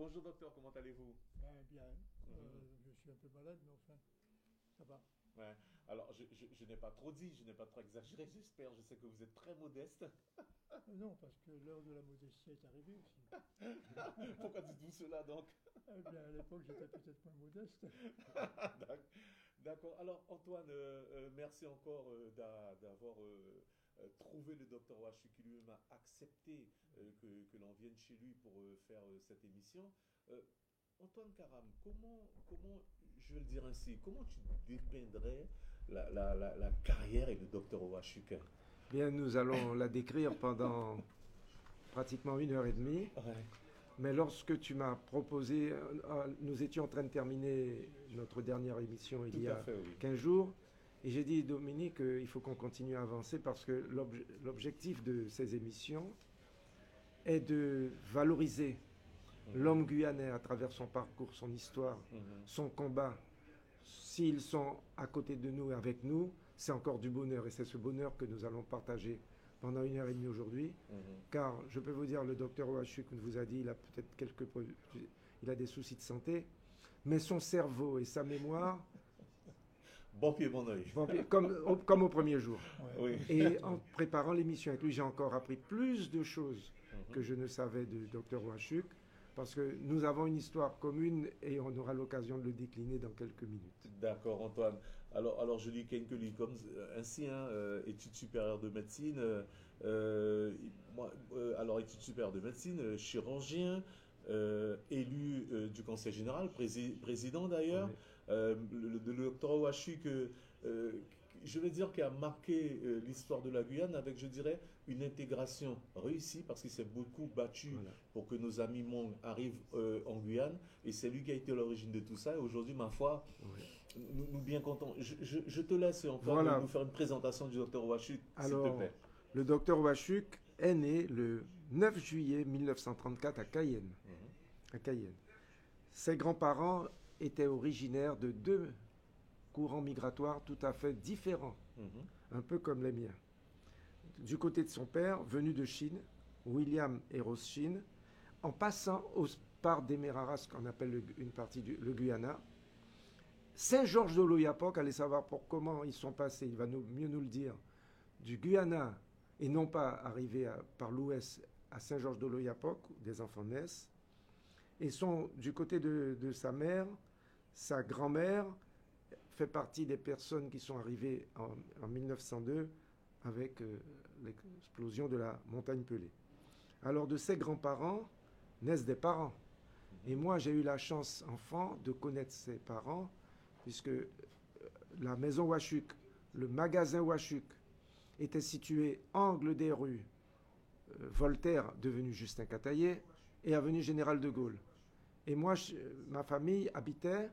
Bonjour docteur, comment allez-vous? Ben, bien. Mhm. Euh, je suis un peu malade, mais enfin, ça va. Ouais. Alors, je, je- je n'ai pas trop dit, je n'ai pas trop exagéré, j'espère. Je sais que vous êtes très modeste. Euh, non, parce que l'heure de la modestie est arrivée aussi. Pourquoi dites-vous cela donc? Eh bien, à l'époque, j'étais peut-être moins modeste. D'ac- D'accord. Alors, Antoine, euh, merci encore euh, d'a- d'avoir euh, trouvé le docteur Wachu qui lui-même a accepté euh, que, que l'on vienne chez lui pour euh, faire cette émission. Antoine Karam, comment, comment, je vais le dire ainsi, comment tu dépeindrais la, la- la- la carrière et le docteur Wachuk Bien, nous allons la décrire pendant pratiquement une heure et demie. Mais lorsque tu m'as proposé, nous étions en train de terminer notre dernière émission il Tout y a fait, oui. 15 jours. Et j'ai dit, Dominique, euh, il faut qu'on continue à avancer parce que l'obje- l'objectif de ces émissions est de valoriser Mhm. l'homme guyanais à travers son parcours, son histoire, Mhm. son combat. S'ils sont à côté de nous et avec nous, c'est encore du bonheur. Et c'est ce bonheur que nous allons partager pendant une heure et demie aujourd'hui. Mhm. Car je peux vous dire, le docteur Ouachuk vous a dit, il a peut-être quelques, il a des soucis de santé, mais son cerveau et sa mémoire, Bon pied, bon oeil. comme, au- comme au premier jour. Oui. Et en préparant l'émission avec lui, j'ai encore appris plus de choses Mhm. que je ne savais du docteur Ouachuk, parce que nous avons une histoire commune et on aura l'occasion de le décliner dans quelques minutes. D'accord, Antoine. Alors, alors je lis Kenkeli comme euh, ainsi, hein, euh, études supérieures de médecine. euh, moi, euh, alors, études supérieures de médecine, chirurgien, élu du Conseil général, prési- président d'ailleurs. Oui. Euh, le, le- que, euh, je vais dire, qui a marqué euh, l'histoire de la Guyane avec, je dirais, une intégration réussie parce qu'il s'est beaucoup battu Voilà. pour que nos amis Hmong arrivent euh, en Guyane. Et c'est lui qui a été à l'origine de tout ça. Et aujourd'hui, ma foi, Oui. nous, nous bien contents. Je, je- je te laisse encore Voilà. nous faire une présentation du docteur Ouachu, s'il te Alors, plaît. Le docteur Ouachuk est né le 9 juillet 1934 à Cayenne. Mhm. à Cayenne. Ses grands-parents étaient originaires de deux courants migratoires tout à fait différents, Mhm. un peu comme les miens. Du côté de son père, venu de Chine, William et Rose Chine, en passant au, par Demerara, ce qu'on appelle le- une partie du le Guyana, Saint-Georges de l'Oyapock, allez savoir pour comment ils sont passés, il va nous- mieux nous le dire, du Guyana et non pas arriver à- par l'ouest à Saint-Georges de l'Oyapock, où des enfants naissent, et sont du côté de, de sa mère, sa grand-mère fait partie des personnes qui sont arrivées en, en 1902 avec euh, l'explosion de la montagne Pelée. Alors de ses grands-parents naissent des parents. Et moi j'ai eu la chance, enfant, de connaître ses parents, puisque euh, la maison Wachuk, le magasin Wachuk, était situé angle des rues euh, Voltaire, devenu Justin Cataillé, et avenue Général de Gaulle. Et moi, je- ma famille habitait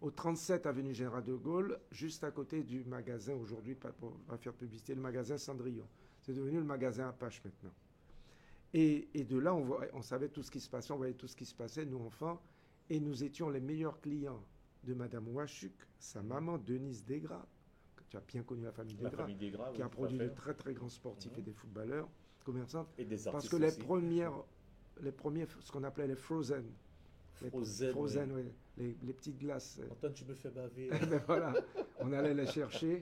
au 37 avenue Général de Gaulle, juste à côté du magasin, aujourd'hui, pour pas faire publicité, le magasin Cendrillon. C'est devenu le magasin Apache maintenant. Et, et de là, on, savait tout ce qui se passait, on voyait tout ce qui se passait, nous enfants, et nous étions les meilleurs clients de Madame Wachuk, sa maman Denise Desgras, que tu as bien connu la famille La Desgras, famille qui oui, a produit de très très grands sportifs Mhm. et des footballeurs, commerçants, Et des parce artistes que les aussi. premières, les premiers, ce qu'on appelait les frozen, les Frozen, frozen, oui. ouais, les, les petites glaces, Antoine, tu me fais baver. ben voilà, on allait les chercher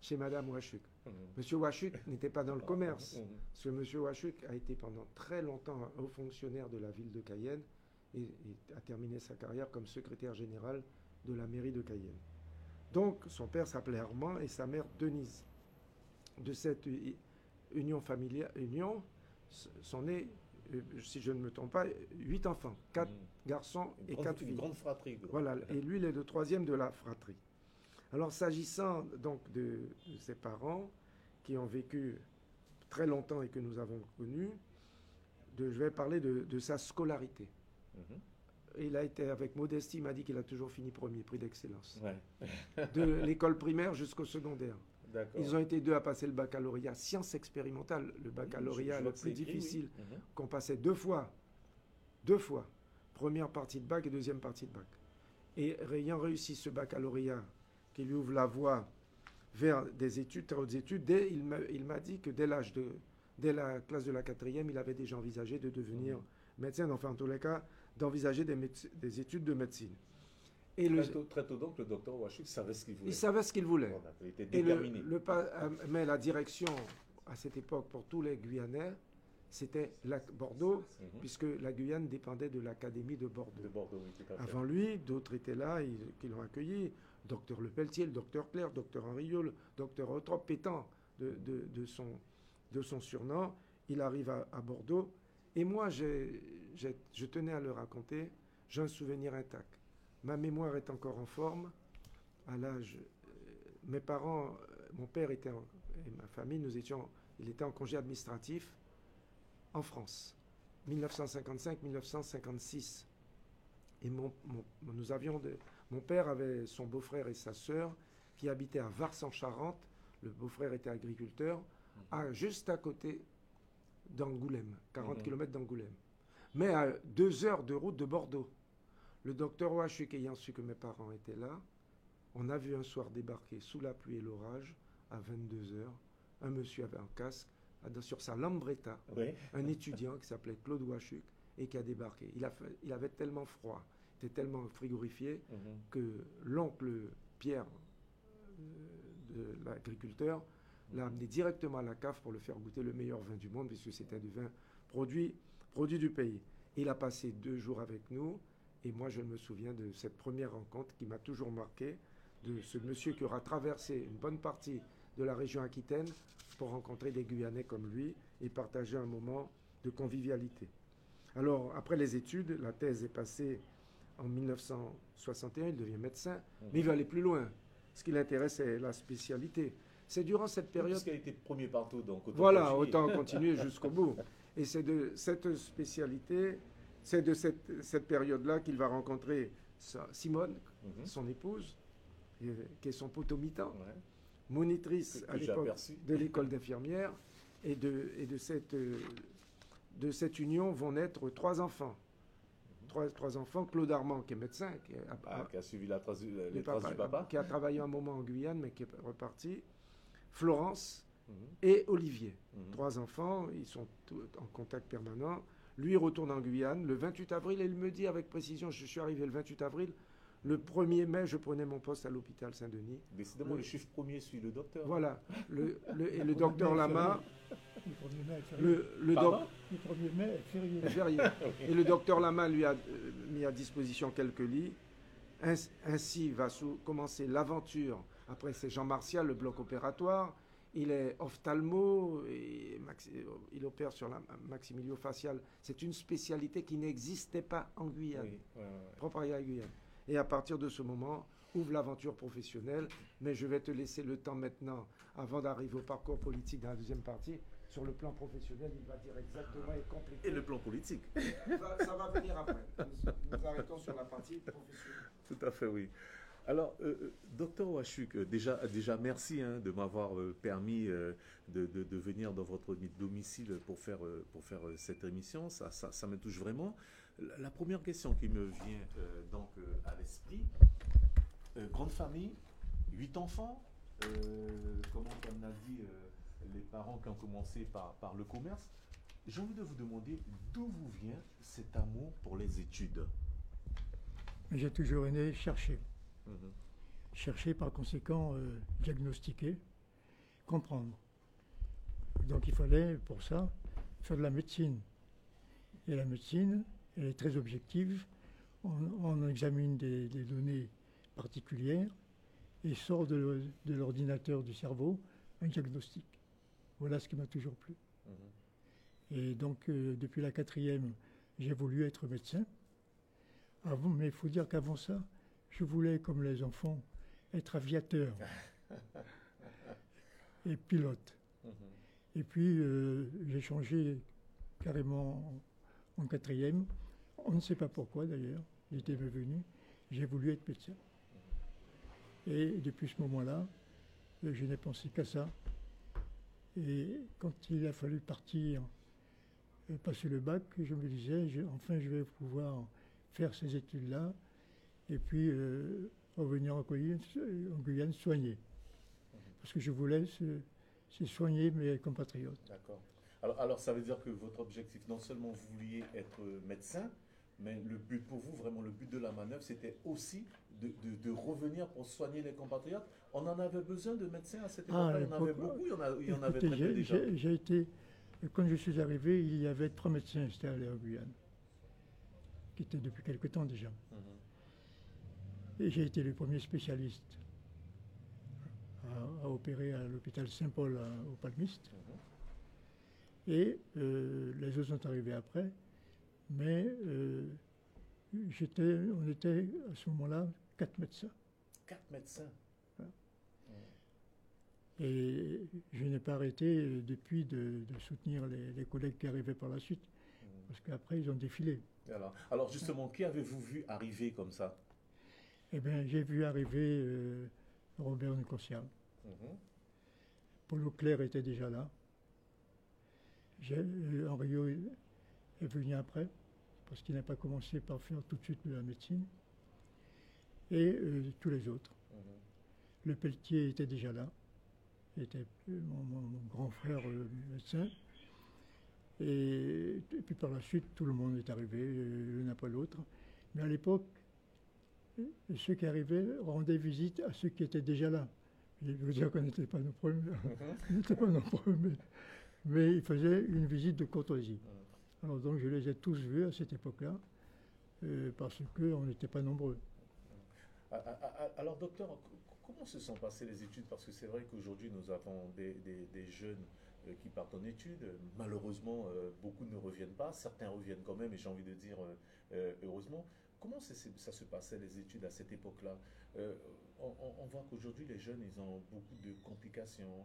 chez Madame Wachuk. Mhm. Monsieur Wachuk n'était pas dans le commerce. Mhm. Parce que Monsieur Wachuk a été pendant très longtemps un haut fonctionnaire de la ville de Cayenne et, et a terminé sa carrière comme secrétaire général de la mairie de Cayenne. Donc son père s'appelait Armand et sa mère Denise. De cette union familiale, union, sont nés, si je ne me trompe pas, huit enfants, quatre Mhm. garçons Une et grande- quatre une filles. grande fratrie. Voilà, et lui, il est le troisième de la fratrie. Alors, s'agissant donc de, de ses parents, qui ont vécu très longtemps et que nous avons connus, de, je vais parler de, de sa scolarité. Mhm. Il a été, avec modestie, il m'a dit qu'il a toujours fini premier, prix d'excellence. Ouais. De l'école primaire jusqu'au secondaire. Ils ont été deux à passer le baccalauréat, sciences expérimentales, le baccalauréat Je- je le plus écrit, difficile, Mhm. qu'on passait deux fois. Deux fois. Première partie de bac et deuxième partie de bac. Et ayant réussi ce baccalauréat qui lui ouvre la voie vers des études, très hautes études, dès, il m'a dit que dès l'âge de, dès la classe de la quatrième, il avait déjà envisagé de devenir Mhm. médecin, enfin en tous les cas, d'envisager des, des, études de médecine. Et très, le, tôt, très tôt donc, le docteur Wachuk savait ce qu'il voulait. Il savait ce qu'il voulait. il était déterminé. Et le, euh, mais la direction, à cette époque, pour tous les Guyanais, c'était Bordeaux, mhm. puisque la Guyane dépendait de l'Académie de Bordeaux. De oui. Avant lui, d'autres étaient là, qui l'ont accueilli. Docteur Le Pelletier, le docteur Claire, docteur Henriot, le docteur Eutrope, pétant de, de, de, son, de son surnom. Il arrive à, à Bordeaux. Et moi, je tenais à le raconter. J'ai un souvenir intact. Ma mémoire est encore en forme. À l'âge, euh, mes parents, euh, mon père était et ma famille, nous étions, il était en congé administratif en France, 1955-1956. Et mon, nous avions mon père avait son beau-frère et sa sœur qui habitaient à Vars en Charente. Le beau-frère était agriculteur, à, juste à côté d'Angoulême, 40 mhm. km d'Angoulême. Mais à deux heures de route de Bordeaux. Le docteur Ouachuk ayant su que mes parents étaient là, on a vu un soir débarquer sous la pluie et l'orage, à 22 heures, un monsieur avec un casque, sur sa lambretta, un étudiant qui s'appelait Claude Ouachuk et qui a débarqué. Il, a il avait tellement froid, il était tellement frigorifié mhm. que l'oncle Pierre euh, de l'agriculteur l'a amené directement à la cave pour le faire goûter le meilleur vin du monde, puisque c'était du vin produit, produit du pays. Il a passé deux jours avec nous, et moi je me souviens de cette première rencontre qui m'a toujours marqué, de ce monsieur qui aura traversé une bonne partie de la région aquitaine pour rencontrer des Guyanais comme lui et partager un moment de convivialité. Alors, après les études, la thèse est passée en 1961, il devient médecin, mais il veut aller plus loin. Ce qui l'intéresse, c'est la spécialité. C'est durant cette période. Parce a été premier partout, donc autant Voilà, autant continuer jusqu'au bout. Et c'est de cette spécialité, c'est de cette, cette période-là qu'il va rencontrer Simone, mhm. son épouse, qui est son potomitan, monitrice à l'époque de l'école d'infirmière. Et de, et de, cette, de cette union vont naître trois enfants. Mhm. Trois, trois, enfants, Claude Armand, qui est médecin, qui, ah, qui a suivi la trace, les traces du papa, qui a travaillé un moment en Guyane, mais qui est reparti. Florence mhm. et Olivier. Trois enfants, ils sont en contact permanent. Lui retourne en Guyane le 28 avril et il me dit avec précision, je suis arrivé le 28 avril, le 1er mai, je prenais mon poste à l'hôpital Saint-Denis. Décidément, le, chiffre premier suit le docteur. Voilà. Le, et le docteur Lama. Le, le, 1er mai est férié. Et le docteur Lama lui a euh, mis à disposition quelques lits. Ainsi va commencer l'aventure après, c'est Jean Martial, le bloc opératoire. Il est ophtalmo, et il opère sur la maximilio-faciale. C'est une spécialité qui n'existait pas en Guyane, propre à la Guyane. Et à partir de ce moment, ouvre l'aventure professionnelle. Mais je vais te laisser le temps maintenant, avant d'arriver au parcours politique dans la deuxième partie. Sur le plan professionnel, il va dire exactement et complètement. Et le plan politique ça, va venir après. nous arrêtons sur la partie professionnelle. Tout à fait, oui. Alors, euh, euh, docteur Wachuk, euh, déjà, déjà merci hein, de m'avoir permis de, venir dans votre domicile pour faire, pour faire cette émission. Ça, ça, me touche vraiment. La, première question qui me vient donc à l'esprit, grande famille, huit enfants, comment on a dit les parents qui ont commencé par, par le commerce. J'ai envie de vous demander d'où vous vient cet amour pour les études? J'ai toujours aimé chercher. Chercher par conséquent, euh, diagnostiquer, comprendre. Donc il fallait pour ça faire de la médecine. Et la médecine, elle est très objective. On, examine des, données particulières et sort de, l'ordinateur du cerveau un diagnostic. Voilà ce qui m'a toujours plu. Mhm. Et donc, euh, depuis la quatrième, j'ai voulu être médecin. Avant, mais il faut dire qu'avant ça, je voulais, comme les enfants, être aviateur et pilote. Mhm. Et puis, euh, j'ai changé carrément en, quatrième. On ne sait pas pourquoi d'ailleurs. Il était venu. J'ai voulu être médecin. Et depuis ce moment-là, euh, je n'ai pensé qu'à ça. Et quand il a fallu partir, euh, passer le bac, je me disais, enfin, je vais pouvoir faire ces études-là et puis euh, revenir en Guyane, soigner. Parce que je voulais se, soigner mes compatriotes. D'accord. Alors, alors, ça veut dire que votre objectif, non seulement vous vouliez être médecin, mais le but pour vous, vraiment le but de la manœuvre, c'était aussi de, de, revenir pour soigner les compatriotes. On en avait besoin de médecins à cette époque-là? Ah, il y en avait beaucoup, il y en, a, il y en avait très peu déjà. J'ai été, quand je suis arrivé, il y avait trois médecins installés en Guyane, qui étaient depuis quelque temps déjà. Mhm. Et j'ai été le premier spécialiste à, opérer à l'hôpital Saint-Paul au Palmiste. Mhm. Et euh, les autres sont arrivés après. Mais euh, j'étais, on était à ce moment-là quatre médecins. Quatre médecins Et je n'ai pas arrêté depuis de, soutenir les, collègues qui arrivaient par la suite. Mmh. Parce qu'après, ils ont défilé. Alors, alors justement, qui avez-vous vu arriver comme ça? Eh bien, j'ai vu arriver euh, Robert Nicosia. Mmh. Paul Auclair était déjà là. Euh, Henriot est venu après parce qu'il n'a pas commencé par faire tout de suite de la médecine, et euh, tous les autres. Mhm. Le Pelletier était déjà là, était mon, grand frère médecin, et, puis par la suite, tout le monde est arrivé, l'un après l'autre. Mais à l'époque, ceux qui arrivaient rendaient visite à ceux qui étaient déjà là. Je veux dire qu'on n'était pas nos premiers, mhm. pas nos premiers, mais ils faisaient une visite de courtoisie. Mhm. Alors donc je les ai tous vus à cette époque-là, euh, parce qu'on n'était pas nombreux. Alors docteur, comment se sont passées les études? Parce que c'est vrai qu'aujourd'hui nous avons des, jeunes euh, qui partent en études. Malheureusement, euh, beaucoup ne reviennent pas. Certains reviennent quand même, et j'ai envie de dire heureusement. Comment ça se passait les études à cette époque-là? On, voit qu'aujourd'hui les jeunes, ils ont beaucoup de complications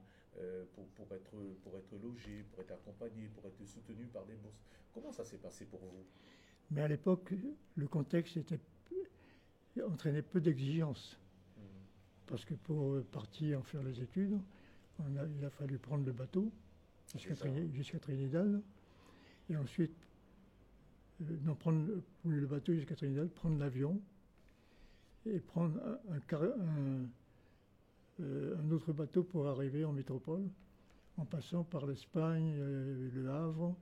pour, pour, être, pour être logés, pour être accompagnés, pour être soutenus par des bourses. Comment ça s'est passé pour vous? Mais à l'époque, le contexte était, entraînait peu d'exigences. Hmm. Parce que pour partir en faire les études, il a fallu prendre le bateau jusqu'à Trinidad. Et ensuite, euh, non, prendre le bateau jusqu'à Trinidad, prendre l'avion et prendre un, euh, un, autre bateau pour arriver en métropole en passant par l'Espagne, euh, le Havre,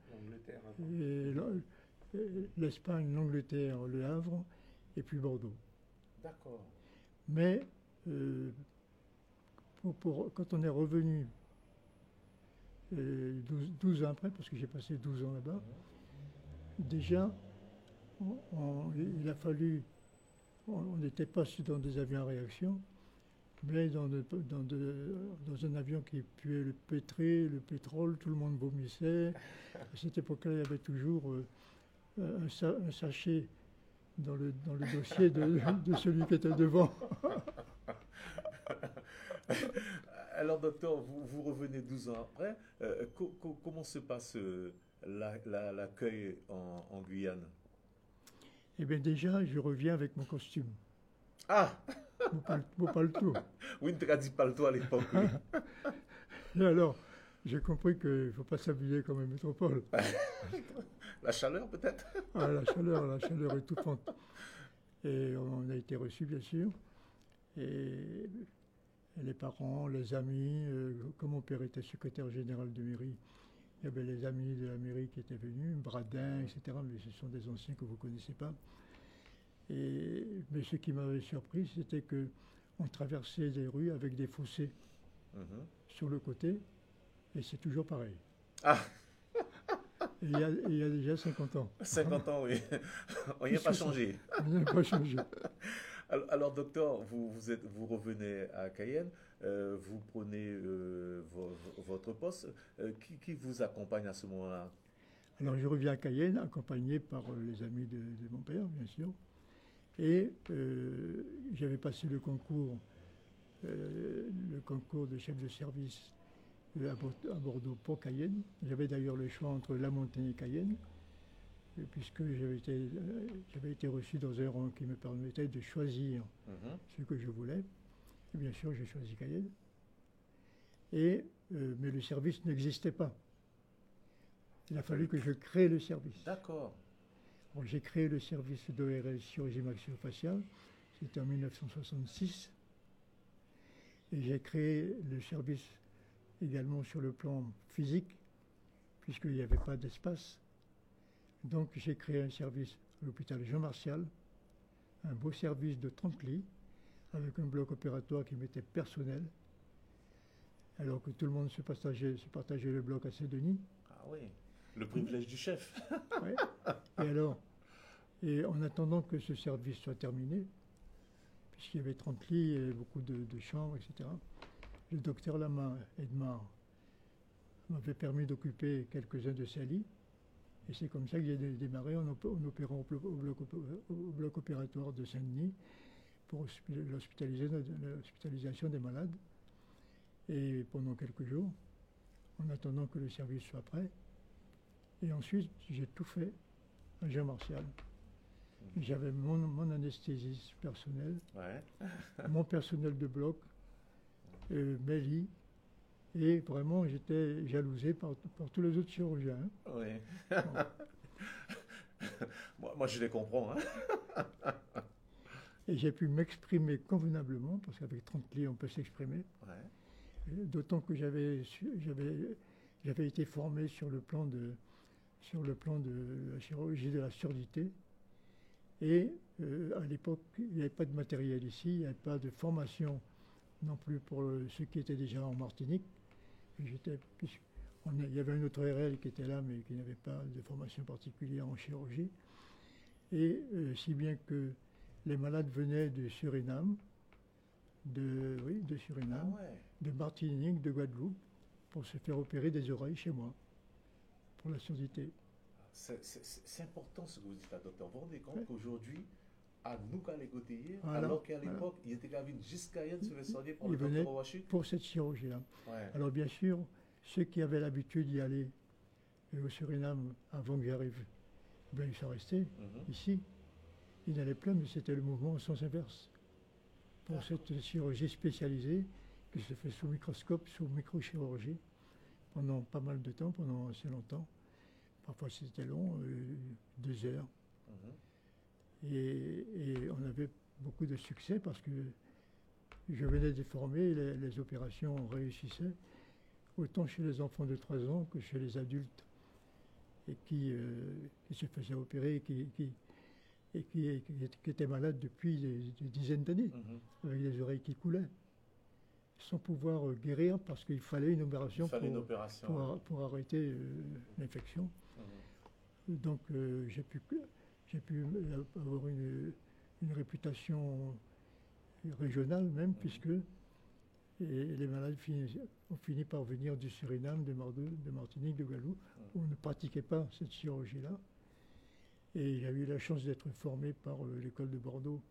l'Espagne, l'Angleterre, le Havre, et puis Bordeaux. D'accord. Mais euh, pour, quand on est revenu 12, euh, ans après, parce que j'ai passé 12 ans là-bas, déjà, il a fallu, on n'était pas dans des avions à réaction, mais dans, un avion qui puait le pétré, le pétrole, tout le monde vomissait. À cette époque-là, il y avait toujours euh, un, sachet dans le, dossier de, celui qui était devant. Alors, docteur, vous, vous, revenez 12 ans après. Euh, comment se passe euh, l'accueil en, en Guyane Eh bien, déjà, je reviens avec mon costume. Ah Mon paletot. Oui, tu as dit paletot à l'époque. Et alors, j'ai compris qu'il ne faut pas s'habiller comme une métropole. la chaleur, peut-être? Ah, La chaleur, la chaleur étouffante. Et on a été reçus, bien sûr. Et les parents, les amis, euh, comme mon père était secrétaire général de mairie, il y avait les amis de la mairie qui étaient venus, Bradin, etc. Mais ce sont des anciens que vous ne connaissez pas. Et, mais ce qui m'avait surpris, c'était que on traversait des rues avec des fossés mhm. sur le côté, et c'est toujours pareil. Ah il y, a, il y, a, déjà 50 ans. 50 ans, oui. On n'y a pas changé. On n'y a pas changé. Alors, docteur, vous, vous, revenez à Cayenne, euh, vous prenez euh, votre poste. Euh, qui, vous accompagne à ce moment-là? Alors, je reviens à Cayenne, accompagné par les amis de, de mon père, bien sûr. Et j'avais passé le concours, le concours de chef de service à Bordeaux pour Cayenne. J'avais d'ailleurs le choix entre La Montagne et Cayenne, puisque j'avais été, euh, été, reçu dans un rang qui me permettait de choisir mhm. ce que je voulais. Et bien sûr, j'ai choisi Cayenne. Et, mais le service n'existait pas. Il a fallu que je crée le service. D'accord j'ai créé le service d'ORL chirurgie maxillofaciale, c'était en 1966. Et j'ai créé le service également sur le plan physique, puisqu'il n'y avait pas d'espace. Donc j'ai créé un service à l'hôpital Jean Martial, un beau service de 30 lits, avec un bloc opératoire qui m'était personnel, alors que tout le monde se partageait, se partageait le bloc à Saint-Denis. Ah oui, le privilège du chef. Ouais. Et alors, et en attendant que ce service soit terminé, puisqu'il y avait 30 lits et beaucoup de, de chambres, etc., le docteur Lama Edmar m'avait permis d'occuper quelques-uns de ces lits. Et c'est comme ça que j'ai dé- démarré en, op- en opérant au, bloc, op- au bloc opératoire de Saint-Denis pour l'hospitalisation des malades. Et pendant quelques jours, en attendant que le service soit prêt. Et ensuite, j'ai tout fait à Jean Martial. J'avais mon, mon anesthésiste personnel, Ouais. mon personnel de bloc, euh, mes lits, et vraiment j'étais jalousé par, par tous les autres chirurgiens. Oui. moi, moi, je les comprends. hein. Et j'ai pu m'exprimer convenablement, parce qu'avec 30 lits on peut s'exprimer, Ouais. D'autant que j'avais été formé sur le plan de sur le plan de la chirurgie de la surdité. Et euh, à l'époque, il n'y avait pas de matériel ici, il n'y avait pas de formation non plus pour ceux qui étaient déjà en Martinique. J'étais- il y avait un autre RL qui était là, mais qui n'avait pas de formation particulière en chirurgie. Et euh, si bien que les malades venaient de Suriname, de, oui, de Ah Suriname, ouais. de Martinique, de Guadeloupe, pour se faire opérer des oreilles chez moi, pour la surdité. C'est- important ce que vous dites là, docteur. Vous vous rendez compte Ouais. qu'aujourd'hui, à nous qu'à les Gauthier, Voilà, alors qu'à voilà. l'époque, il était venir jusqu'à Yann se soigner par Il le venait-. Pour cette chirurgie-là. Ouais. Alors bien sûr, ceux qui avaient l'habitude d'y aller euh, au Suriname avant que j'arrive, ben, ils sont restés Mhm. ici. Ils n'allaient plus, mais c'était le mouvement au sens inverse. Pour cette chirurgie spécialisée qui se fait sous microscope, sous microchirurgie, pendant pas mal de temps, pendant assez longtemps. Parfois c'était long, euh, deux heures. Mhm. Et, et on avait beaucoup de succès parce que je venais de former, les, les opérations réussissaient, autant chez les enfants de 3 ans que chez les adultes, et qui, euh, qui se faisaient opérer et qui, qui- et qui, étaient malades depuis des, des dizaines d'années, Mhm. avec des oreilles qui coulaient, sans pouvoir euh, guérir parce qu'il fallait une opération une pour, opération. pour, ar- pour arrêter euh, l'infection. Mhm. Donc j'ai pu, j'ai pu euh, avoir une, une réputation régionale même, puisque et les malades ont fini par venir du Suriname, de, Martinique, de Guadeloupe, où on ne pratiquait pas cette chirurgie-là. Et j'ai eu la chance d'être formé par euh, l'école de Bordeaux,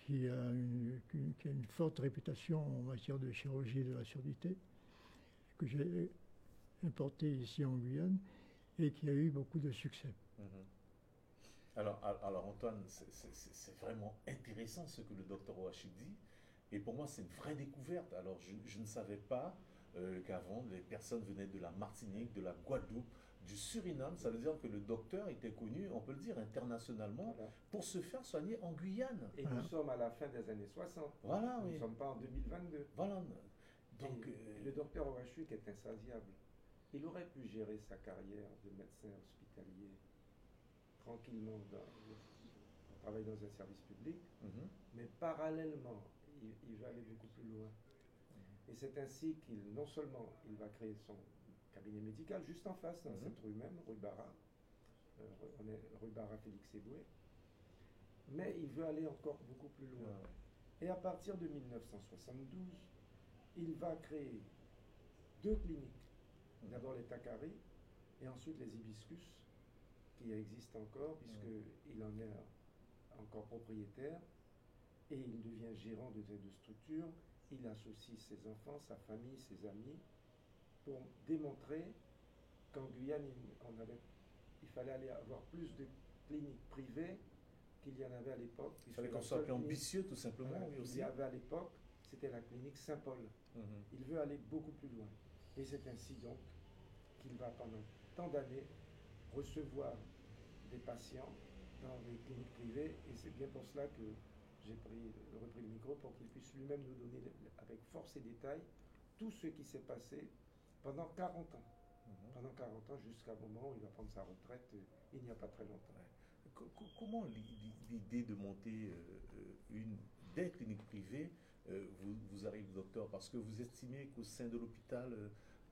qui a, une, qui- qui a une forte réputation en matière de chirurgie de la surdité, que j'ai importé ici en Guyane et qui a eu beaucoup de succès. Mhm. Alors, al- alors Antoine, c'est- vraiment intéressant ce que le docteur Ouachik dit. Et pour moi, c'est une vraie découverte. Alors, je, je ne savais pas euh, qu'avant, les personnes venaient de la Martinique, de la Guadeloupe, du Suriname. Ça veut dire que le docteur était connu, on peut le dire, internationalement, Voilà. pour se faire soigner en Guyane. Et nous sommes à la fin des années 60. Voilà, Nous oui. ne sommes pas en 2022. Voilà. Donc, euh, le docteur Ouachuk est insatiable. Il aurait pu gérer sa carrière de médecin hospitalier tranquillement dans, en travaillant dans un service public, mhm. mais parallèlement, il, il va aller beaucoup plus loin. Et c'est ainsi qu'il, non seulement il va créer son cabinet médical juste en face, dans Mhm. cette rue même, rue Barra, euh, on est rue Barra Félix Eboué, mais il veut aller encore beaucoup plus loin. Ouais. Et à partir de 1972, il va créer deux cliniques. D'abord les Takari et ensuite les Hibiscus, qui existent encore puisqu'il en est encore propriétaire. Et il devient gérant de ces deux structures. Il associe ses enfants, sa famille, ses amis pour démontrer qu'en Guyane, il, on avait, il fallait aller avoir plus de cliniques privées qu'il y en avait à l'époque. Il fallait qu'on soit plus ambitieux, tout simplement, voilà, oui qu'il aussi. y avait à l'époque, c'était la clinique Saint-Paul. Mhm. Il veut aller beaucoup plus loin. Et c'est ainsi donc qu'il va pendant tant d'années recevoir des patients dans les cliniques privées. Et c'est bien pour cela que j'ai pris, repris le micro pour qu'il puisse lui-même nous donner le- avec force et détail tout ce qui s'est passé pendant 40 ans. Mhm. Pendant 40 ans, jusqu'à un moment où il va prendre sa retraite, il n'y a pas très longtemps. Comment l'idée de monter une des cliniques privées vous, arrive, docteur Parce que vous estimez qu'au sein de l'hôpital,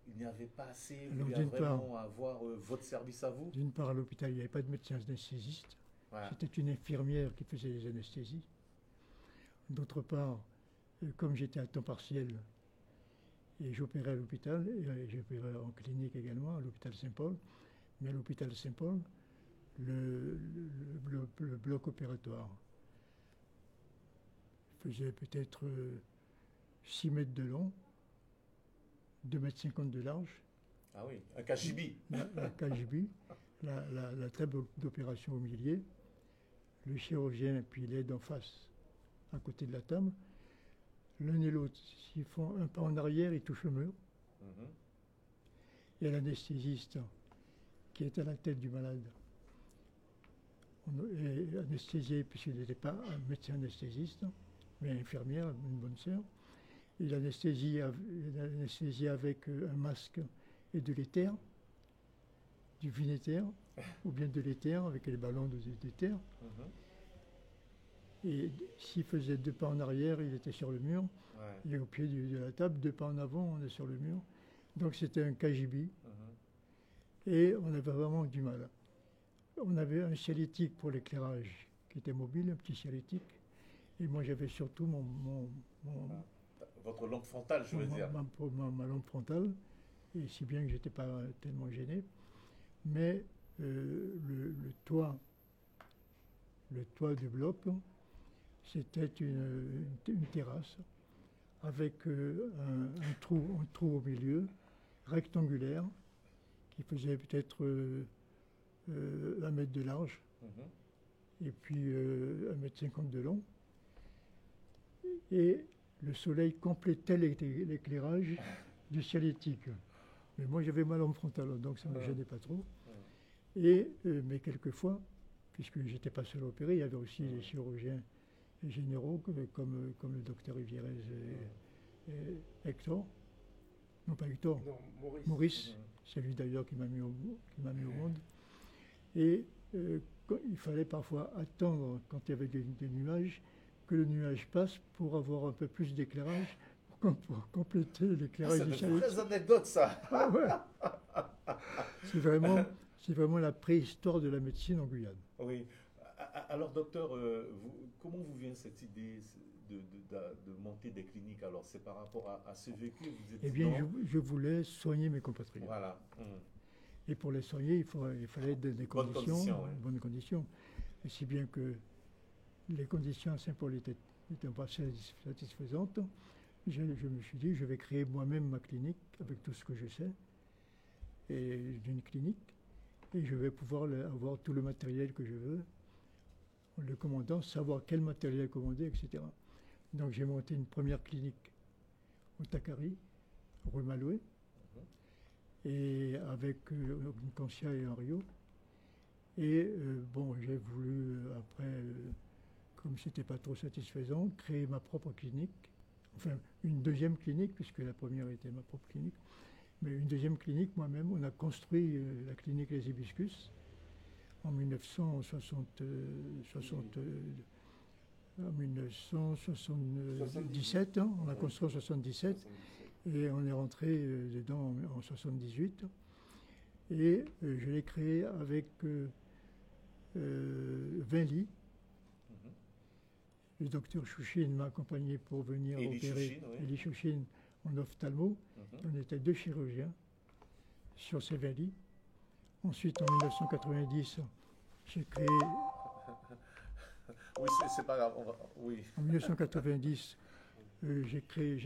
il n'y avait pas assez, vous vraiment avoir votre service à vous D'une part, à l'hôpital, il n'y avait pas de médecin anesthésiste. C'était une infirmière qui faisait les anesthésies. D'autre part, comme j'étais à temps partiel, et j'opérais à l'hôpital, et j'opérais en clinique également, à l'hôpital Saint-Paul, mais à l'hôpital Saint-Paul, le, bloc opératoire faisait peut-être 6 euh, mètres de long, 2 mètres 50 de large. Ah oui, un KGB. Un KGB, la, la table d'opération au milieu, le chirurgien puis l'aide en face, à côté de la table. L'un et l'autre, s'ils font un pas en arrière, ils touchent le mur. Il y a l'anesthésiste qui est à la tête du malade. On est anesthésié puisqu'il n'était pas un médecin anesthésiste, mais infirmière, une bonne sœur. Il anesthésie, anesthésie avec euh, un masque et de l'éther, du vinéther, ou bien de l'éther avec les ballons d'éther. Mhm. Et s'il faisait deux pas en arrière, il était sur le mur. Il est au pied de la table, deux pas en avant, on est sur le mur. Donc c'était un KGB. Mhm. Et on avait vraiment du mal. On avait un cialytique pour l'éclairage qui était mobile, un petit cialytique. Et moi j'avais surtout mon, Votre lampe frontale, je veux dire. Ma, lampe frontale, et si bien que je n'étais pas tellement gêné. Mais euh, le, toit, le toit du bloc, c'était une, terrasse avec euh, un, trou, un trou au milieu, rectangulaire, qui faisait peut-être euh, un mètre de large, mhm. et puis un mètre cinquante de long. Et le soleil complétait l'éclairage du cialétique. Mais moi j'avais ma lampe frontale, donc ça ne me gênait pas trop. Et, euh, mais quelquefois, puisque je n'étais pas seul à opérer, il y avait aussi les chirurgiens généraux comme, comme, le docteur Rivierez et, Hector. Non, pas Hector. Maurice. c'est lui d'ailleurs qui m'a mis, au, mis au monde. Et euh, il fallait parfois attendre, quand il y avait des, nuages, que le nuage passe pour avoir un peu plus d'éclairage, pour, compléter l'éclairage ah, C'est une vraie anecdote, ça. Ah c'est vraiment c'est vraiment la préhistoire de la médecine en Guyane. Oui. Alors, docteur, euh, comment vous vient cette idée de, monter des cliniques? Alors, c'est par rapport à, ce vécu vous Eh bien, je, voulais soigner mes compatriotes. Voilà. Hum. Et pour les soigner, il, faut, il fallait des, conditions, bonnes conditions. Et si bien que les conditions à Saint-Paul n'étaient pas satisfaisantes, je, je, me suis dit, je vais créer moi-même ma clinique avec tout ce que je sais, et d'une clinique et je vais pouvoir avoir tout le matériel que je veux. Le commandant, savoir quel matériel commander, etc. Donc j'ai monté une première clinique au Takari, rue Maloué, mhm. et avec euh, une Consia et un Rio. Et euh, bon, j'ai voulu, euh, après, comme c'était pas trop satisfaisant, créer ma propre clinique, enfin une deuxième clinique, puisque la première était ma propre clinique. Mais une deuxième clinique, moi-même, on a construit euh, la clinique Les Hibiscus en 1977, euh, hein. on a construit en 77 et on est rentré euh, dedans en, 78. Et je l'ai créé avec 20 lits. Le docteur Chouchine m'a accompagné pour venir opérer. Chouchine, en ophtalmo. Mhm. On était deux chirurgiens sur ces lits. Ensuite, en 1990, j'ai créé. oui, c'est pas grave. Oui. En 1990, euh, j'ai créé,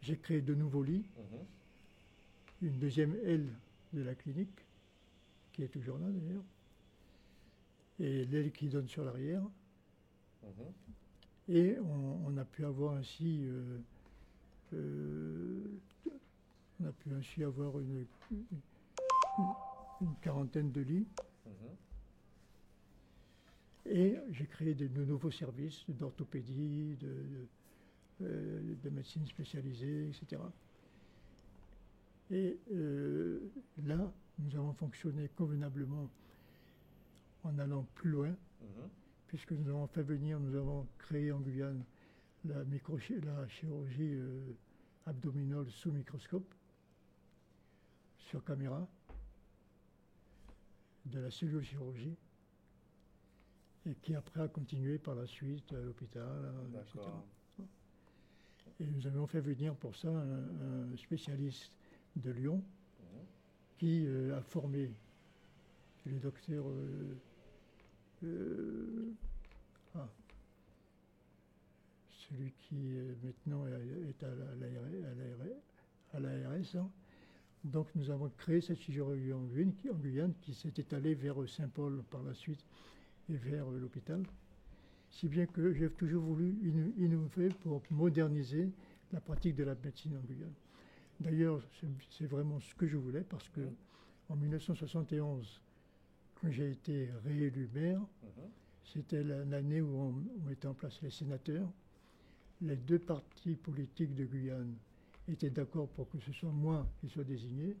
j'ai créé de nouveaux lits. Mhm. Une deuxième aile de la clinique, qui est toujours là d'ailleurs. Et l'aile qui donne sur l'arrière. Mhm. Et on, a pu avoir ainsi, euh, euh, on a pu ainsi avoir une, une, quarantaine de lits. Mhm. Et j'ai créé de, nouveaux services d'orthopédie, de, euh, de, médecine spécialisée, etc. Et euh, là, nous avons fonctionné convenablement en allant plus loin, Mhm. Puisque nous avons fait venir, nous avons créé en Guyane la, micro, la chirurgie euh, abdominale sous microscope, sur caméra, de la cellulochirurgie, et qui après a continué par la suite à l'hôpital, euh, etc. Et nous avons fait venir pour ça un, un spécialiste de Lyon Mhm. qui euh, a formé le docteur euh, ah, celui qui euh, maintenant est à l'ARS. Hein. Donc nous avons créé cette chirurgie en Guyane, qui, en Guyane, qui s'est étalée vers Saint-Paul par la suite et vers euh, l'hôpital. Si bien que j'ai toujours voulu inno- innover pour moderniser la pratique de la médecine en Guyane. D'ailleurs, c'est- vraiment ce que je voulais parce que en 1971, quand j'ai été réélu maire, Mhm. c'était la- l'année où on, on mettait en place les sénateurs. Les deux partis politiques de Guyane étaient d'accord pour que ce soit moi qui soit désigné.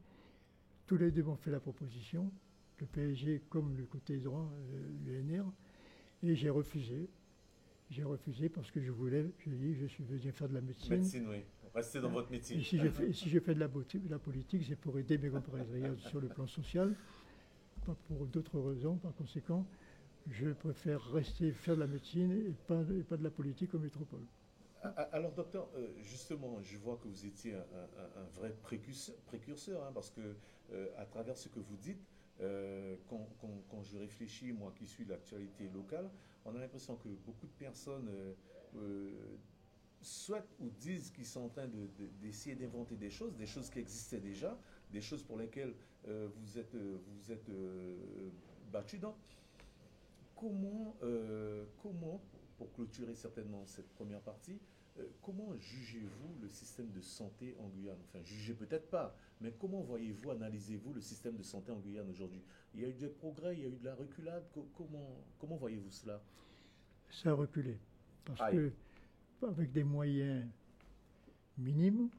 Tous les deux m'ont fait la proposition, le PSG comme le côté droit, euh, l'UNR, et j'ai refusé. J'ai refusé parce que je voulais, je dis, je suis venu faire de la médecine. Médecine, oui. Restez dans votre médecine. Et si je fais, et si je fais de la, boti- de la politique, c'est pour aider mes compatriotes sur le plan social, pas pour d'autres raisons. Par conséquent, je préfère rester faire de la médecine et pas, de la politique en métropole. Alors, docteur, euh, justement, je vois que vous étiez un, vrai précurseur, hein, parce que euh, à travers ce que vous dites, euh, quand, je réfléchis, moi qui suis l'actualité locale, on a l'impression que beaucoup de personnes souhaitent ou disent qu'ils sont en train de- de- d'essayer d'inventer des choses, des choses qui existaient déjà, des choses pour lesquelles euh, vous êtes, euh, vous êtes euh, battu. Donc, comment, euh, comment, pour clôturer certainement cette première partie, comment jugez-vous le système de santé en Guyane? Enfin, jugez peut-être pas, mais comment voyez-vous, analysez-vous le système de santé en Guyane aujourd'hui? Il y a eu des progrès, il y a eu de la reculade. Co- comment, comment voyez-vous cela? Ça a reculé. Parce Aïe. que, avec des moyens minimes,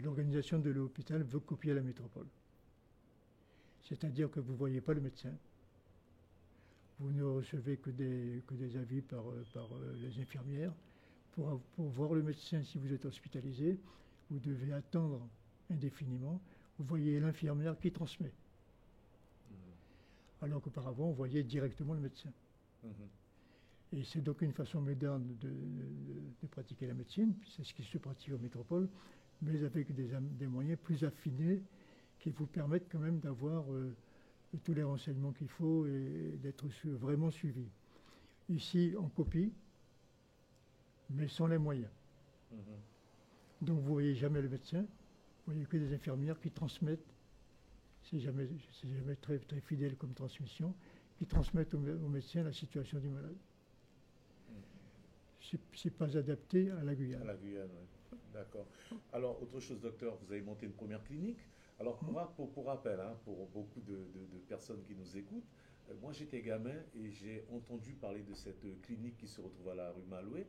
l'organisation de l'hôpital veut copier la métropole. C'est-à-dire que vous ne voyez pas le médecin. Vous ne recevez que des, que des avis par, euh, par les infirmières. Pour, voir le médecin, si vous êtes hospitalisé, vous devez attendre indéfiniment. Vous voyez l'infirmière qui transmet. Alors qu'auparavant, on voyait directement le médecin. Mhm. Et c'est donc une façon moderne de, de- de pratiquer la médecine, puis c'est ce qui se pratique en métropole, mais avec des, des moyens plus affinés qui vous permettent quand même d'avoir euh, tous les renseignements qu'il faut et d'être su- vraiment suivi. Ici, on copie, mais sans les moyens. Mhm. Donc vous voyez jamais le médecin, vous voyez que des infirmières qui transmettent, c'est jamais, jamais très, très fidèle comme transmission, qui transmettent au, mé- au médecin la situation du malade. C'est, c'est pas adapté à la À Guyane. la Guyane, oui. D'accord. Alors, autre chose, docteur, vous avez monté une première clinique. Alors, moi, pour, pour rappel, hein, pour beaucoup de, de- de personnes qui nous écoutent, euh, moi j'étais gamin et j'ai entendu parler de cette euh, clinique qui se retrouve à la rue Maloué,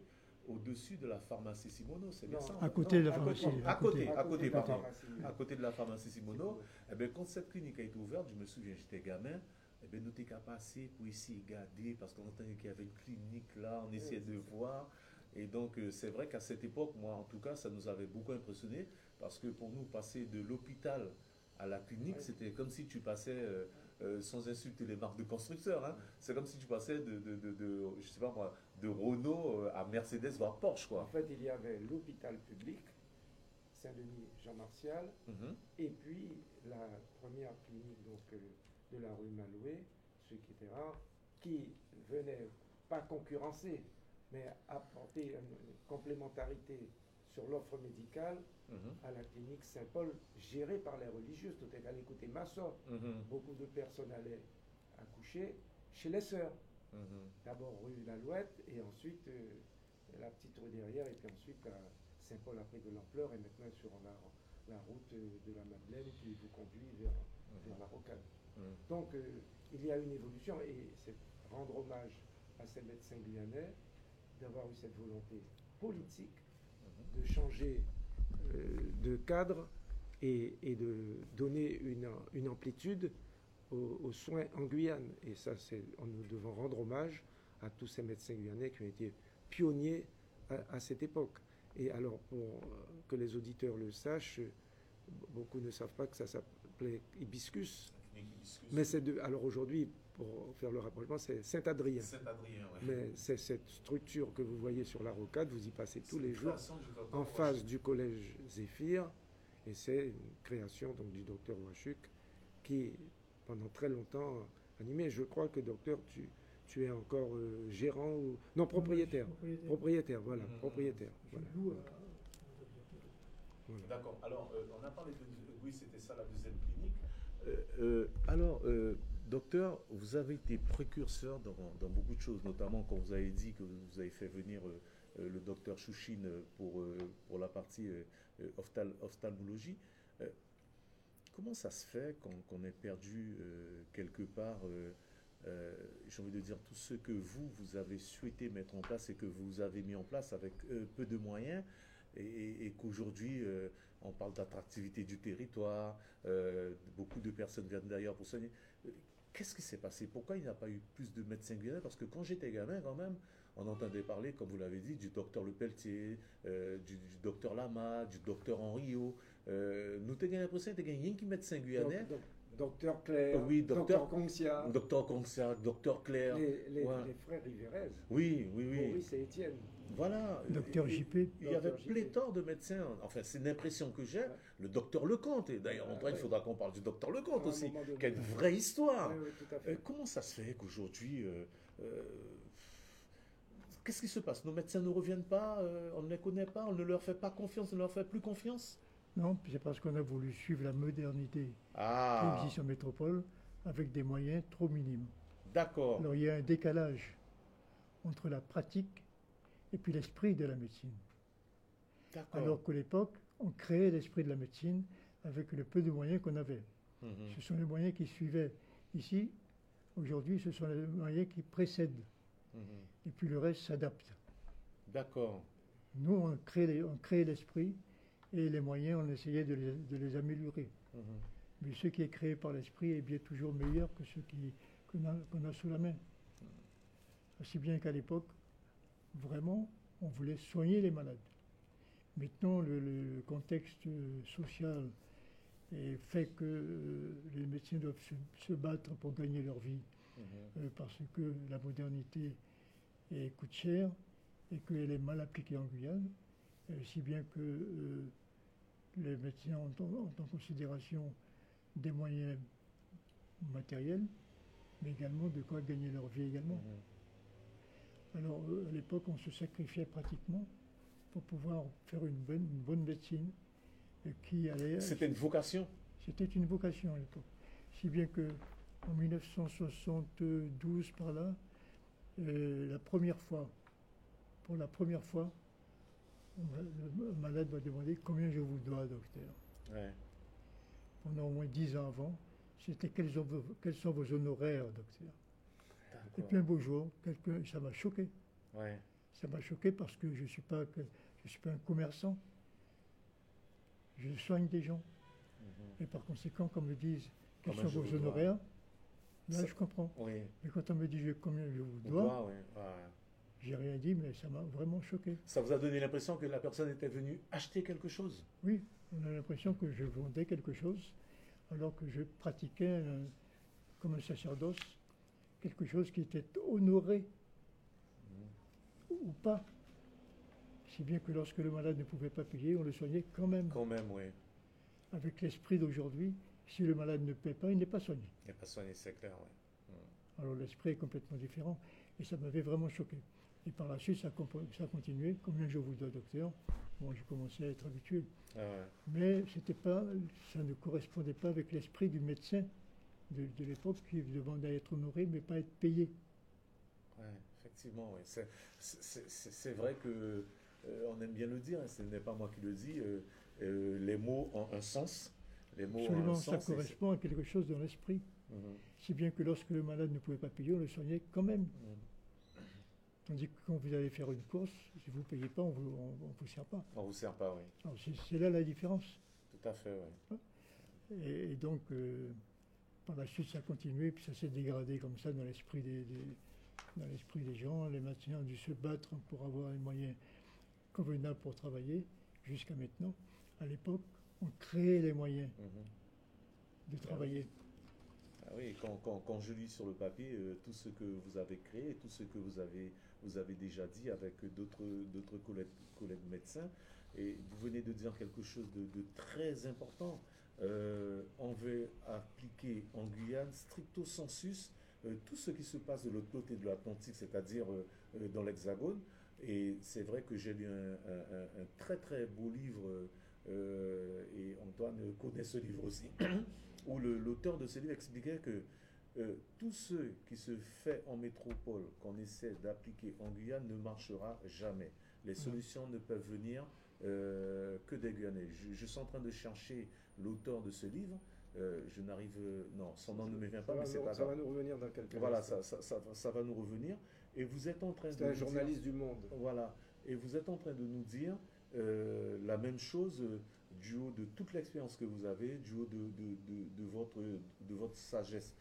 au-dessus de la pharmacie Simono, c'est bien ça À côté de la pharmacie. À côté, à côté, de la pardon. pharmacie. À côté de la pharmacie Simono, eh bien, quand cette clinique a été ouverte, je me souviens, j'étais gamin, eh bien, nous qu'à passer pour ici garder, parce qu'on entendait qu'il y avait une clinique là, on essayait de voir. Et donc, euh, c'est vrai qu'à cette époque, moi, en tout cas, ça nous avait beaucoup impressionné, parce que pour nous, passer de l'hôpital à la clinique, c'était comme si tu passais, euh, euh, sans insulter les marques de constructeurs, hein, c'est comme si tu passais de, de, de, de, je sais pas moi, de Renault à Mercedes, voire Porsche, En quoi. fait, il y avait l'hôpital public, Saint-Denis, Jean Martial, Mhm. et puis la première clinique donc, euh, de la rue Maloué, ce qui était rare, qui venait pas concurrencer, mais apporter une complémentarité sur l'offre médicale Mhm. à la clinique Saint-Paul, gérée par les religieuses. Tout est allé écouter Massot. Mhm. Beaucoup de personnes allaient accoucher chez les sœurs. Mhm. D'abord rue Lalouette et ensuite euh, la petite rue derrière et puis ensuite à Saint-Paul a pris de l'ampleur et maintenant sur la, la route euh, de la Madeleine qui vous conduit vers, vers la Rocade. Donc euh, il y a une évolution et c'est rendre hommage à ces médecins guyanais d'avoir eu cette volonté politique de changer euh, de cadre et, de donner une, amplitude aux, soins en Guyane. Et ça, c'est, nous devons rendre hommage à tous ces médecins guyanais qui ont été pionniers à, cette époque. Et alors, pour que les auditeurs le sachent, beaucoup ne savent pas que ça s'appelait hibiscus. Mais c'est de, alors aujourd'hui, pour faire le rapprochement, c'est Saint-Adrien. Mais c'est cette structure que vous voyez sur la rocade, vous y passez tous les jours, en face du collège Zéphyr, et c'est une création donc, du docteur Wachuk qui, pendant très longtemps, animé. Je crois que, docteur, tu, tu es encore euh, gérant ou. Non, propriétaire. propriétaire. voilà, mmh, propriétaire. D'accord. Alors, euh, on a parlé de. Oui, c'était ça la deuxième clinique. Euh, alors, docteur, vous avez été précurseur dans, beaucoup de choses, notamment quand vous avez dit que vous avez fait venir le docteur Chouchine pour, pour la partie ophtalmologie. comment ça se fait qu'on ait perdu quelque part euh, j'ai envie de dire, tout ce que vous, vous avez souhaité mettre en place et que vous avez mis en place avec euh, peu de moyens, et, qu'aujourd'hui, euh, on parle d'attractivité du territoire, beaucoup de personnes viennent d'ailleurs pour soigner. Qu'est-ce qui s'est passé? Pourquoi il n'y a pas eu plus de médecins guyanais Parce que quand j'étais gamin, quand même, on entendait parler, comme vous l'avez dit, du docteur Le Pelletier, du, docteur Lama, du docteur Henriot. nous avons l'impression qu'il y a rien qui médecin guyanais. Docteur Claire, oui, docteur Concia. Docteur Concia, docteur Claire. Les, les, frères Rivérez. Oui, oui, oui. Maurice et Étienne. Voilà. Docteur JP. Il y avait pléthore de médecins. Enfin, c'est l'impression que j'ai. Le docteur Lecomte. Et d'ailleurs, il faudra qu'on parle du docteur Lecomte aussi, qui a une vraie histoire. Euh, comment ça se fait qu'aujourd'hui. Euh, euh, qu'est-ce qui se passe? Nos médecins ne reviennent pas, on ne les connaît pas, on ne leur fait pas confiance, on ne leur fait plus confiance? Non, c'est parce qu'on a voulu suivre la modernité ah. qui existe en métropole avec des moyens trop minimes. D'accord. Alors il y a un décalage entre la pratique et puis l'esprit de la médecine. Alors qu'à l'époque, on créait l'esprit de la médecine avec le peu de moyens qu'on avait. Mhm. Ce sont les moyens qui suivaient. Ici, aujourd'hui, ce sont les moyens qui précèdent. Mhm. Et puis le reste s'adapte. D'accord. Nous, on crée, on crée l'esprit et les moyens, on essayait de les, améliorer. Mhm. Mais ce qui est créé par l'esprit est bien toujours meilleur que ce qu'on a, sous la main. Aussi bien qu'à l'époque, vraiment, on voulait soigner les malades. Maintenant, le, contexte social fait que euh, les médecins doivent se, battre pour gagner leur vie, mhm. euh, parce que la modernité coûte cher et qu'elle est mal appliquée en Guyane, si bien que euh, les médecins ont, en considération des moyens matériels, mais également de quoi gagner leur vie également. Mhm. Alors, euh, à l'époque, on se sacrifiait pratiquement pour pouvoir faire une bonne, bonne médecine euh, qui allait. C'était une vocation C'était une vocation à l'époque. Si bien que en 1972, par là, euh, la première fois, pour la première fois, le malade m'a demandé combien je vous dois, docteur. Pendant au moins dix ans avant, c'était quels, quels, sont vos honoraires, docteur. Et puis un beau jour, ça m'a choqué. Ça m'a choqué parce que je ne suis, pas, je suis pas un commerçant. Je soigne des gens. Mhm. Et par conséquent, quand on me disent quels sont vos honoraires, là je comprends. Mais quand on me dit combien je vous dois, j'ai rien dit, mais ça m'a vraiment choqué. Ça vous a donné l'impression que la personne était venue acheter quelque chose? Oui, on a l'impression que je vendais quelque chose, alors que je pratiquais comme un sacerdoce quelque chose qui était honoré mmh. ou pas. Si bien que lorsque le malade ne pouvait pas payer, on le soignait quand même. Quand même, oui. Avec l'esprit d'aujourd'hui, si le malade ne paie pas, il n'est pas soigné. Il n'est pas soigné, c'est clair, oui. Mmh. Alors l'esprit est complètement différent et ça m'avait vraiment choqué. Et par la suite, ça, ça a continué. Combien je vous dois, docteur Bon, j'ai commencé à être habitué. Ah Mais c'était pas, ça ne correspondait pas avec l'esprit du médecin de, l'époque qui demandait à être honoré, mais pas être payé. Oui, effectivement. C'est vrai que euh, on aime bien le dire, hein, ce n'est pas moi qui le dis. Euh, euh, les mots ont un sens. Les mots Absolument, ça correspond à quelque chose dans l'esprit. Mhm. Si bien que lorsque le malade ne pouvait pas payer, on le soignait quand même. Mhm. Tandis que quand vous allez faire une course, si vous ne payez pas, on ne vous, sert pas. On ne vous sert pas, oui. C'est là la différence. Tout à fait, oui. Et, donc, euh, par la suite, ça a continué, puis ça s'est dégradé comme ça dans l'esprit des, dans l'esprit des gens. Les médecins ont dû se battre pour avoir les moyens convenables pour travailler, jusqu'à maintenant. À l'époque, on créait les moyens mhm. de travailler. Ah oui, quand, quand, quand, je lis sur le papier euh, tout ce que vous avez créé, tout ce que vous avez, vous avez déjà dit avec d'autres collègues, médecins, et vous venez de dire quelque chose de, très important. Euh, on veut appliquer en Guyane stricto sensus euh, tout ce qui se passe de l'autre côté de l'Atlantique, c'est-à-dire dans l'Hexagone. Et c'est vrai que j'ai lu un, un, très très beau livre, et Antoine connaît ce livre aussi, où l'auteur de ce livre expliquait que euh, tout ce qui se fait en métropole, qu'on essaie d'appliquer en Guyane, ne marchera jamais. Les solutions ne peuvent venir euh, que des Guyanais. Je, suis en train de chercher l'auteur de ce livre. Euh, je n'arrive. Non, son nom ne me vient pas, mais c'est pas Ça va nous revenir dans quelques Voilà, ça, ça, ça, va nous revenir. Et vous êtes en train de. C'est un journaliste du monde. Voilà. Et vous êtes en train de nous dire la même chose du haut de toute l'expérience que vous avez, du haut de, de, de, votre, de votre sagesse.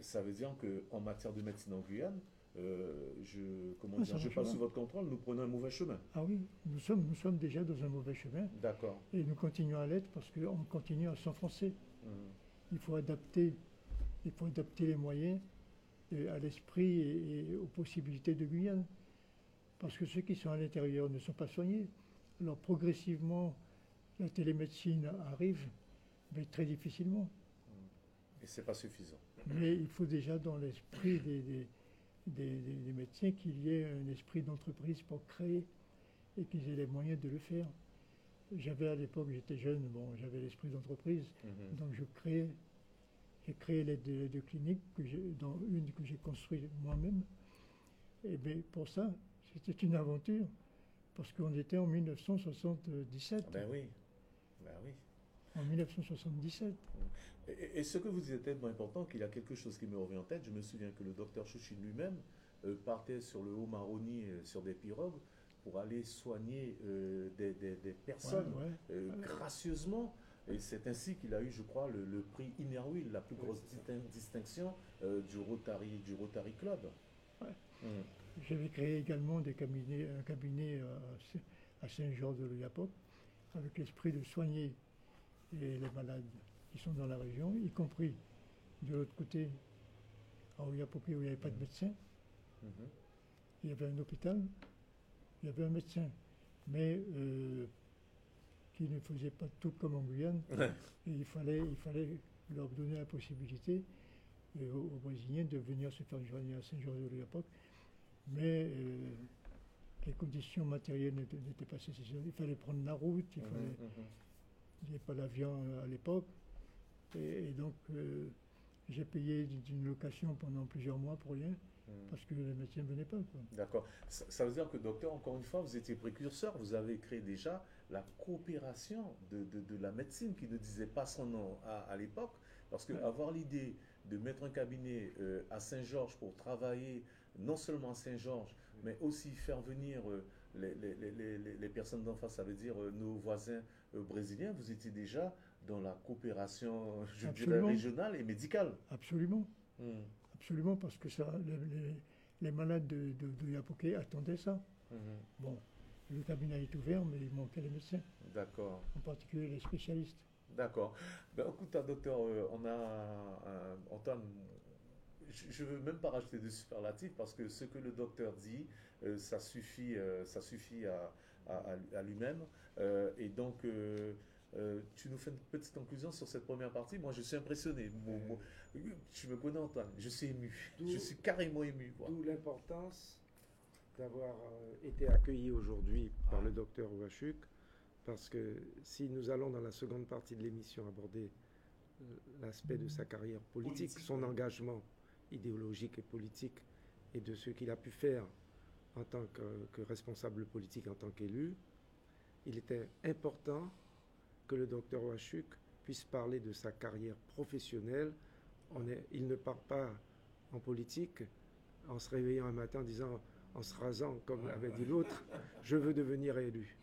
Ça veut dire qu'en matière de médecine en Guyane, euh, je, comment ah, dire, je passe sous votre contrôle, nous prenons un mauvais chemin. Ah oui, nous sommes, nous sommes déjà dans un mauvais chemin. D'accord. Et nous continuons à l'être parce qu'on continue à s'enfoncer. Mmh. Il faut adapter, il faut adapter les moyens euh, à l'esprit et, aux possibilités de Guyane. Parce que ceux qui sont à l'intérieur ne sont pas soignés. Alors progressivement, la télémédecine arrive, mais très difficilement. Mmh. Et ce n'est pas suffisant. Mais il faut déjà dans l'esprit des, des, médecins qu'il y ait un esprit d'entreprise pour créer et qu'ils aient les moyens de le faire. J'avais à l'époque, j'étais jeune, bon, j'avais l'esprit d'entreprise, mmh. donc je créais, j'ai créé les deux, cliniques, que dans une que j'ai construite moi-même. Et bien pour ça, c'était une aventure, parce qu'on était en 1977. Ah ben oui. Ben oui. En 1977. Et, ce que vous dites est tellement important qu'il y a quelque chose qui me revient en tête. Je me souviens que le docteur Chouchine lui-même euh, partait sur le haut Maroni, euh, sur des pirogues, pour aller soigner euh, des, personnes gracieusement. Et c'est ainsi qu'il a eu, je crois, le, prix Inerwil, la plus grosse distinction du, Rotary, du Rotary Club. Hum. J'avais créé également des cabinets, un cabinet à Saint-Georges de l'Oyapoc, avec l'esprit de soigner les malades qui sont dans la région, y compris de l'autre côté, à Oyapoké, où il n'y avait pas de médecin. Mhm. Il y avait un hôpital, il y avait un médecin, mais euh, qui ne faisait pas tout comme en Guyane. Et il fallait, il fallait leur donner la possibilité euh, aux, Brésiliens de venir se faire soigner à Saint-Georges-de-l'Oyapock. Mais euh, les conditions matérielles n'étaient pas nécessaires. Il fallait prendre la route, il mhm. Mhm. Il n'y avait pas d'avion à l'époque. Et, donc, euh, j'ai payé d'une location pendant plusieurs mois pour rien, hmm. parce que les médecins ne venaient pas. D'accord. Ça, veut dire que, docteur, encore une fois, vous étiez précurseur, vous avez créé déjà la coopération de, de, la médecine qui ne disait pas son nom à, l'époque, parce que avoir l'idée de mettre un cabinet euh, à Saint-Georges pour travailler non seulement à Saint-Georges, mais aussi faire venir euh, les, les, les, les, personnes d'en face, ça veut dire nos voisins brésiliens, vous étiez déjà dans la coopération, je dirais, régionale et médicale. Absolument. Hmm. Absolument, parce que ça, les, malades de, de, attendaient ça. Hmm. Bon, le cabinet est ouvert, mais il manquait les médecins. D'accord. En particulier les spécialistes. D'accord. Ben, écoute, docteur, euh, on a Antoine, je ne veux même pas rajouter de superlatifs parce que ce que le docteur dit, euh, ça suffit, euh, ça suffit à, à, lui-même. et donc, euh, tu nous fais une petite conclusion sur cette première partie. Moi, je suis impressionné. tu me connais, Antoine. Je suis ému. Je suis carrément ému. D'où l'importance d'avoir euh, été accueilli aujourd'hui par le docteur Ouachuk. Parce que si nous allons dans la seconde partie de l'émission aborder euh, l'aspect de sa carrière politique, son engagement idéologique et politique, et de ce qu'il a pu faire en tant que responsable politique, en tant qu'élu, il était important que le docteur Wachuk puisse parler de sa carrière professionnelle. On est, il ne part pas en politique en se réveillant un matin en disant, en se rasant, comme avait dit l'autre, je veux devenir élu.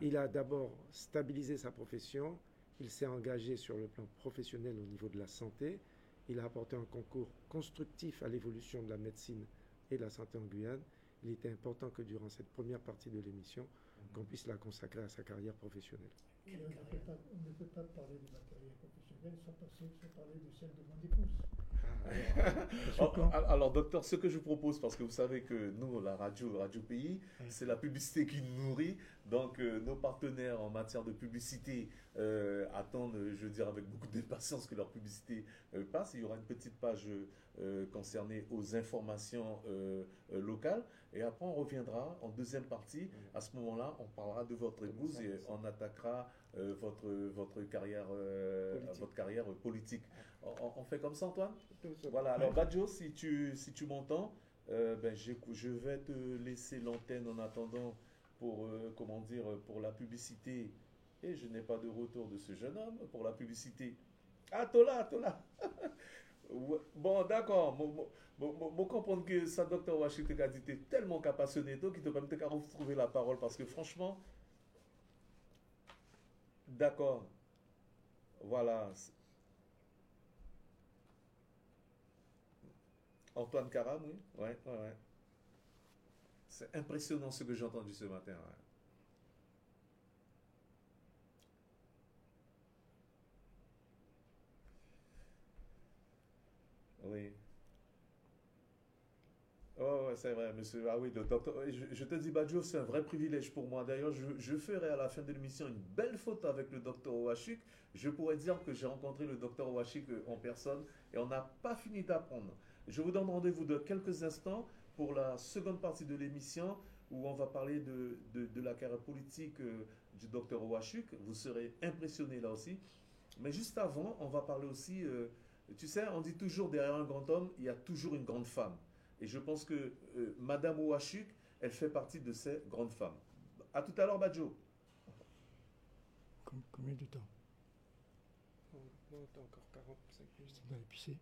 Il a d'abord stabilisé sa profession, Il s'est engagé sur le plan professionnel au niveau de la santé. Il a apporté un concours constructif à l'évolution de la médecine et de la santé en Guyane. Il était important que durant cette première partie de l'émission, qu'on puisse la consacrer à sa carrière professionnelle. On, ne peut pas, parler de ma carrière professionnelle sans, passer, sans parler de celle de mon épouse. Alors, docteur, ce que je propose, parce que vous savez que nous, la radio, Radio Pays, c'est la publicité qui nous nourrit. Donc, euh, nos partenaires en matière de publicité euh, attendent, je veux dire, avec beaucoup d'impatience que leur publicité euh, passe. Il y aura une petite page concernée aux informations locales. Et après, on reviendra en deuxième partie. À ce moment-là, on parlera de votre épouse et on attaquera votre, votre, carrière, votre carrière politique. On, fait comme ça, Antoine? Voilà, alors Badjo, si tu, si tu m'entends, ben, je vais te laisser l'antenne en attendant pour, euh, comment dire, pour la publicité. Et je n'ai pas de retour de ce jeune homme pour la publicité. Ah, Tola, Tola. bon, d'accord. Bon, comprendre que ça, docteur Washington a dit tellement passionné, donc il te permet de retrouver la parole parce que franchement, d'accord. Voilà. Antoine Caram, oui. Ouais, ouais, ouais. C'est impressionnant ce que j'ai entendu ce matin. Oui. Oh, c'est vrai, monsieur. Ah oui, le docteur. Je, te dis, Badjo, c'est un vrai privilège pour moi. D'ailleurs, je, ferai à la fin de l'émission une belle photo avec le docteur Ouachik. Je pourrais dire que j'ai rencontré le docteur Ouachik en personne et on n'a pas fini d'apprendre. Je vous donne rendez-vous de quelques instants pour la seconde partie de l'émission où on va parler de, de, la carrière politique euh, du docteur Ouachuk. Vous serez impressionné là aussi. Mais juste avant, on va parler aussi, euh, tu sais, on dit toujours derrière un grand homme, il y a toujours une grande femme. Et je pense que euh, Madame Ouachuk, elle fait partie de ces grandes femmes. À tout à l'heure, Badjo. Combien de temps? Non, encore 45 minutes. épicer.